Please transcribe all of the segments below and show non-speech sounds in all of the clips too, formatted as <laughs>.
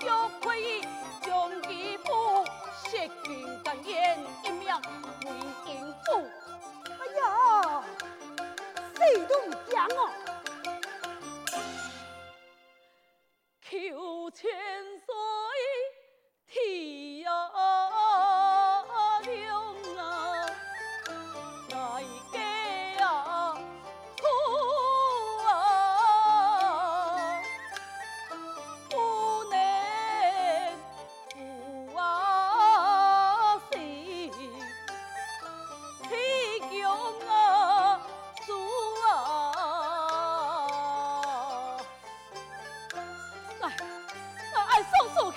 又可以将其母石尽甘烟一秒为银主。哎呀，谁都唔惊哦，求。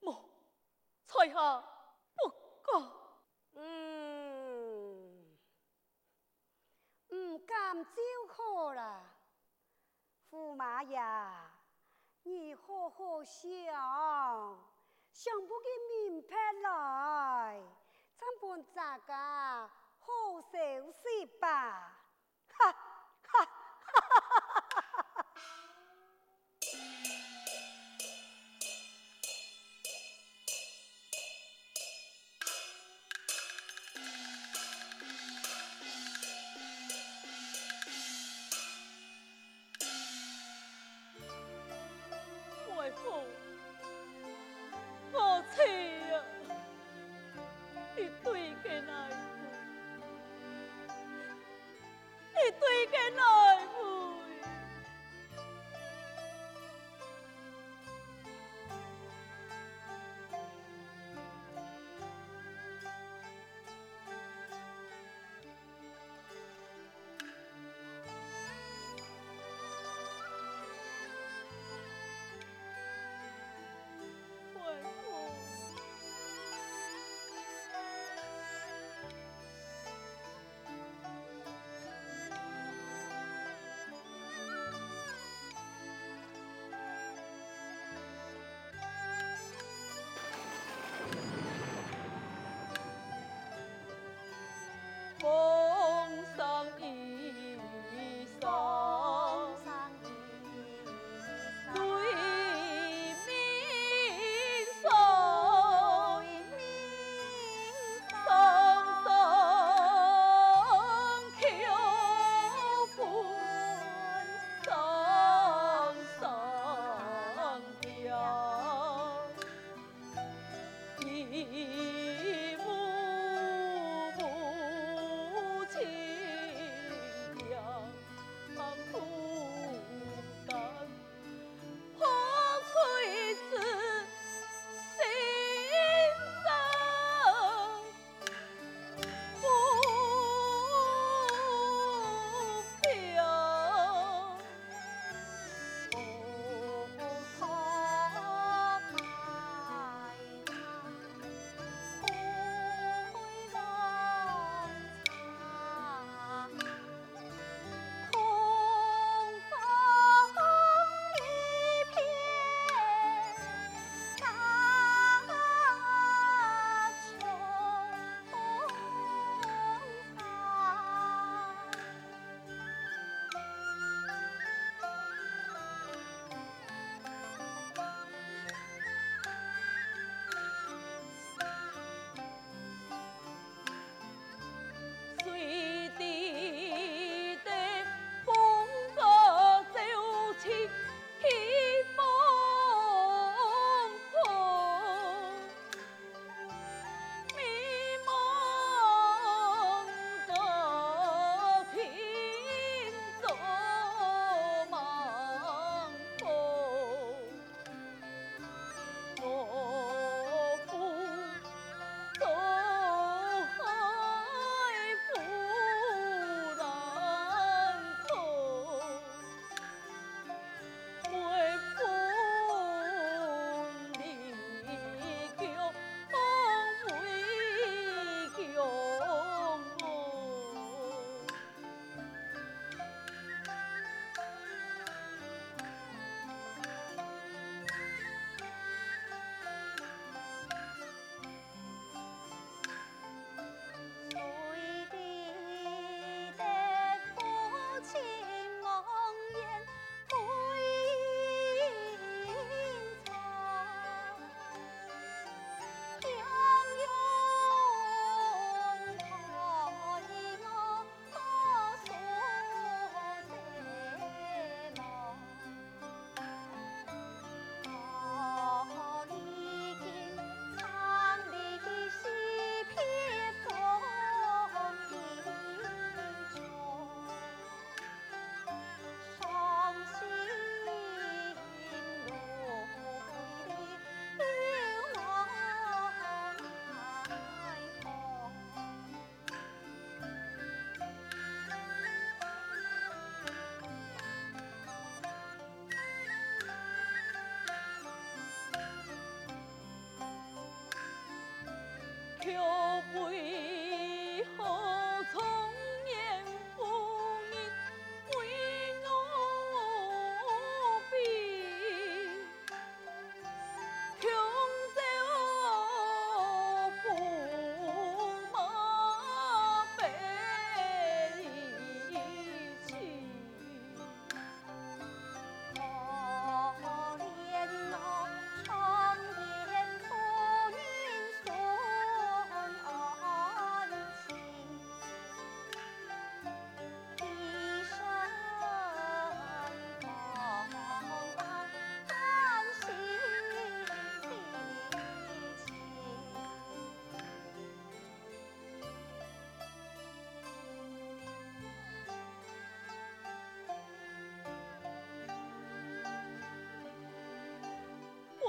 莫，在下不敢。嗯，唔敢就好了，驸马呀。你好好想，想不起名牌来，咱本咱个好收拾吧，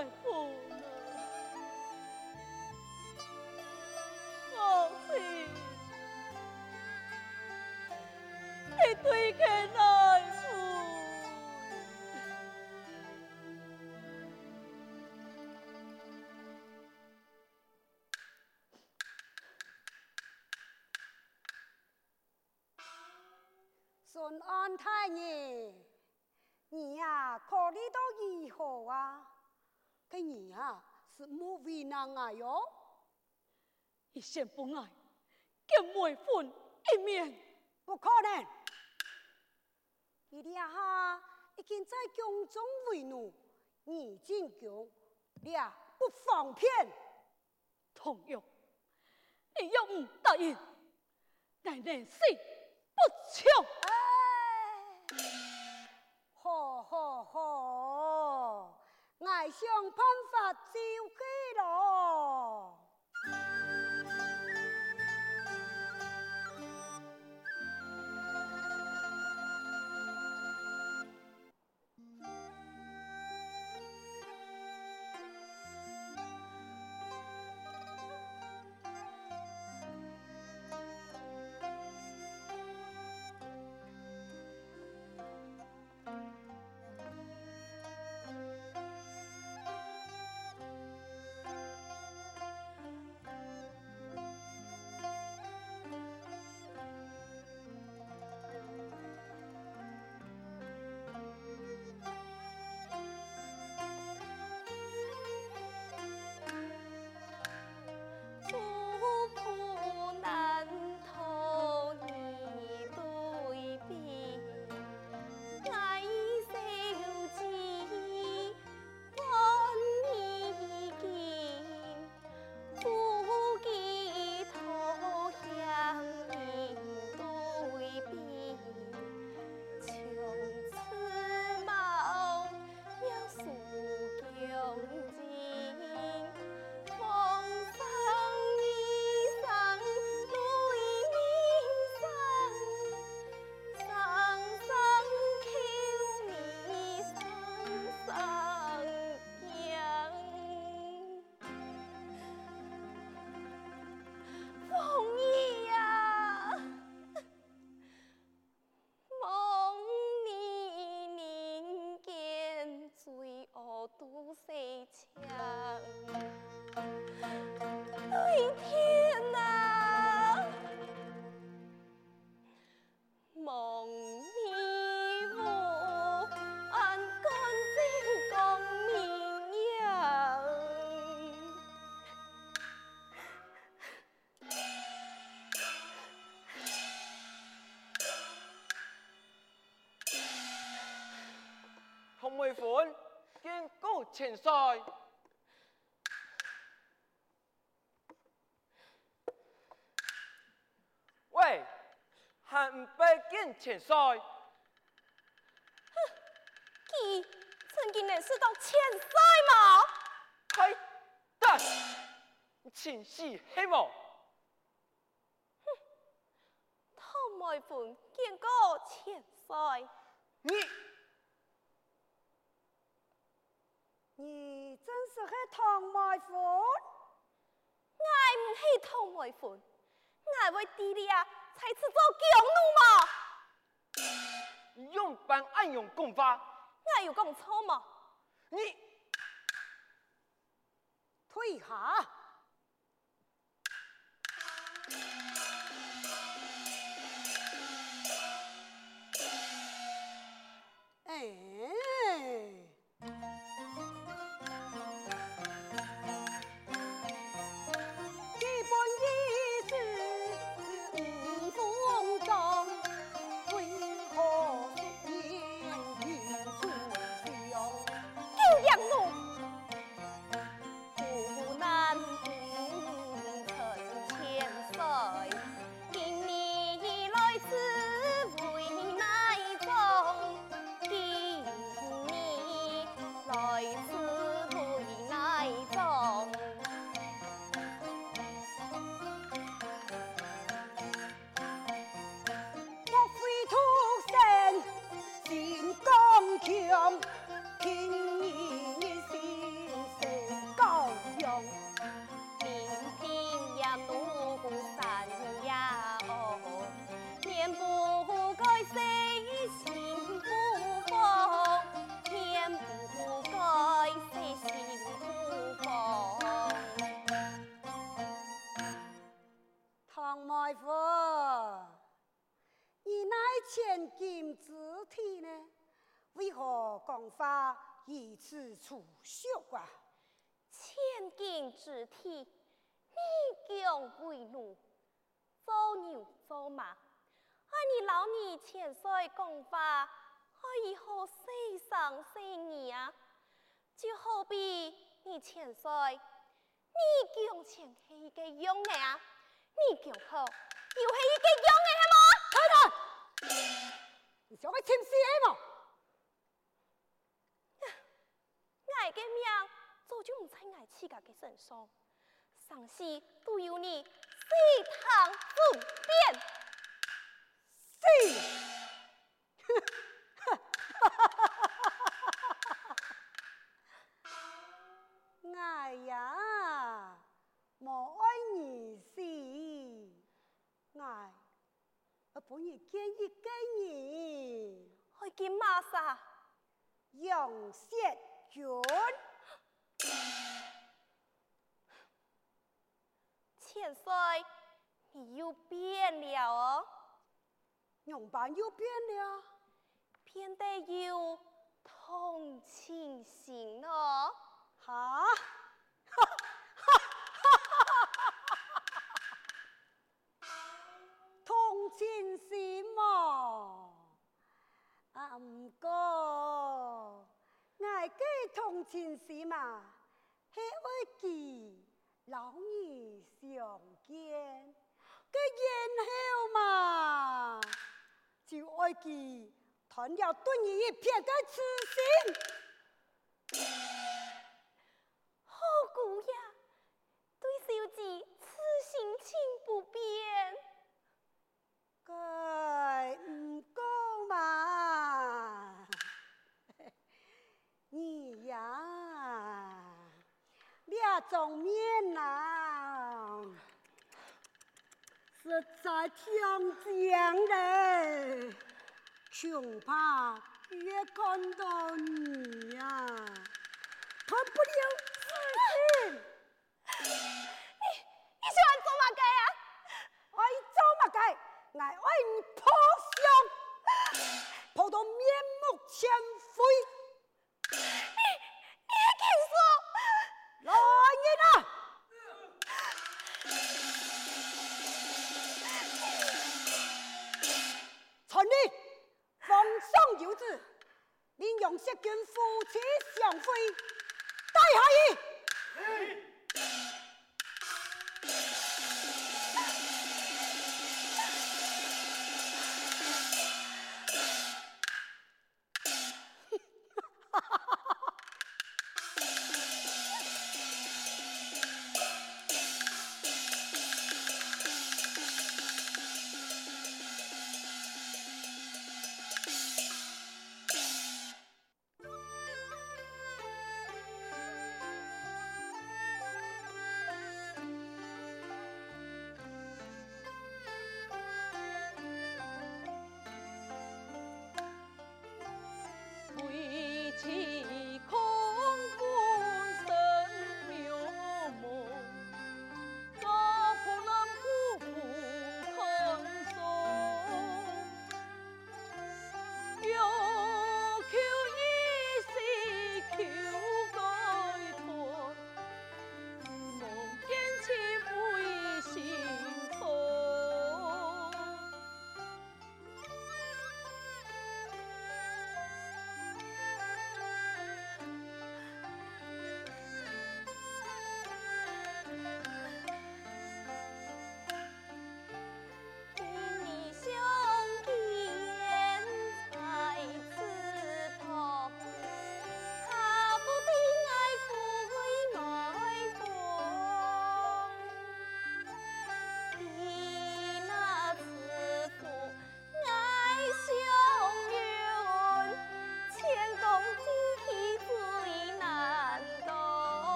为父呢？我是一对个来父。顺安太爷，你呀考虑到如何啊？这你啊是莫为难啊哟！一生不爱，跟妹分一面，不可能！你俩哈已经在宫中为奴，你进宫，俩不方便。同样，你要唔答应，奶奶死不从。爱想办法就去咯。妹夫，见过前帅。喂，还唔拜见前帅？哼，佢曾经认识到前帅吗？开蛋，前世黑幕。哼，唐妹夫见过前帅。你。你真是个唐妹夫？我唔系唐妹夫，我为弟弟啊，才去做强奴嘛。用板暗用功法，我有讲错吗？你退下，千金之体，你强为奴，做牛做马，爱你老二千岁讲法，我以后世上世你啊！就好比你千岁，你强前是一个勇的啊，你强后又是一个勇的，系吗？太太，你想去签诗系冇？<laughs> 爱嘅命早就唔在爱自家嘅身上，上世都有你飞堂不变。是，爱 <laughs> 呀，莫爱你死，爱，我本意见一个人，去见马萨，杨雪君，千岁，你又变了哦。用板又变了，变得有同情心哦。哈，同情心嘛，啊唔过，爱嘅同情心嘛，系爱记老儿相见个然后嘛。就爱记断了对你一片个痴心，好姑娘，对小姐痴心情不变，该唔够嘛？<laughs> 你呀，这种面呐。实在挺僵的，恐怕越看到你呀、啊，脱不了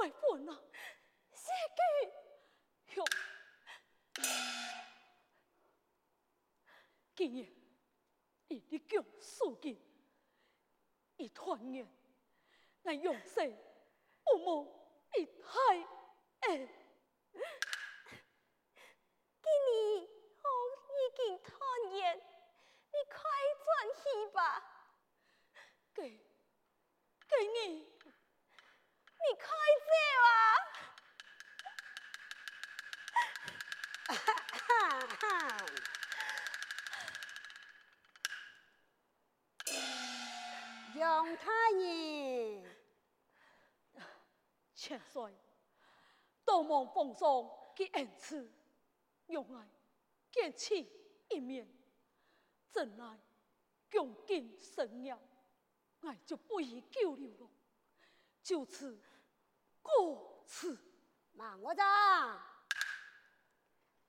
外本啊，谢举，哟，今日以立强肃静，以团圆，乃永世不忘一海恩。今日我已经团圆，你快转去吧。给给你，你快走啊！哈哈，杨太爷，千岁，多望奉上嘅恩赐，用来见其一面，怎奈穷尽生涯。哎，就不宜久留了，就此过此。孟国璋，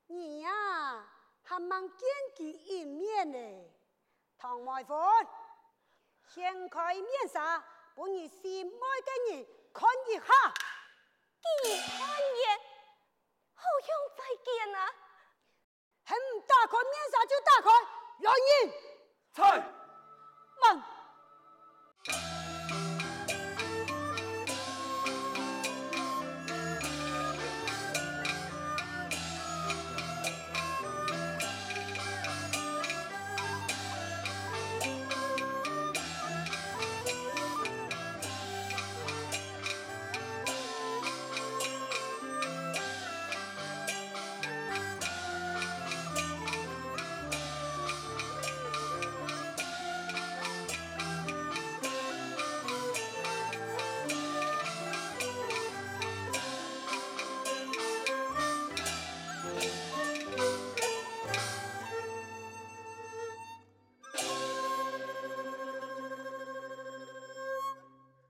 你呀、啊，还蛮见其一面呢。唐外父，掀开面纱，把你心爱的人看一下。既然团圆，好想再见啊！还唔打开面纱就打开，来人，在，慢。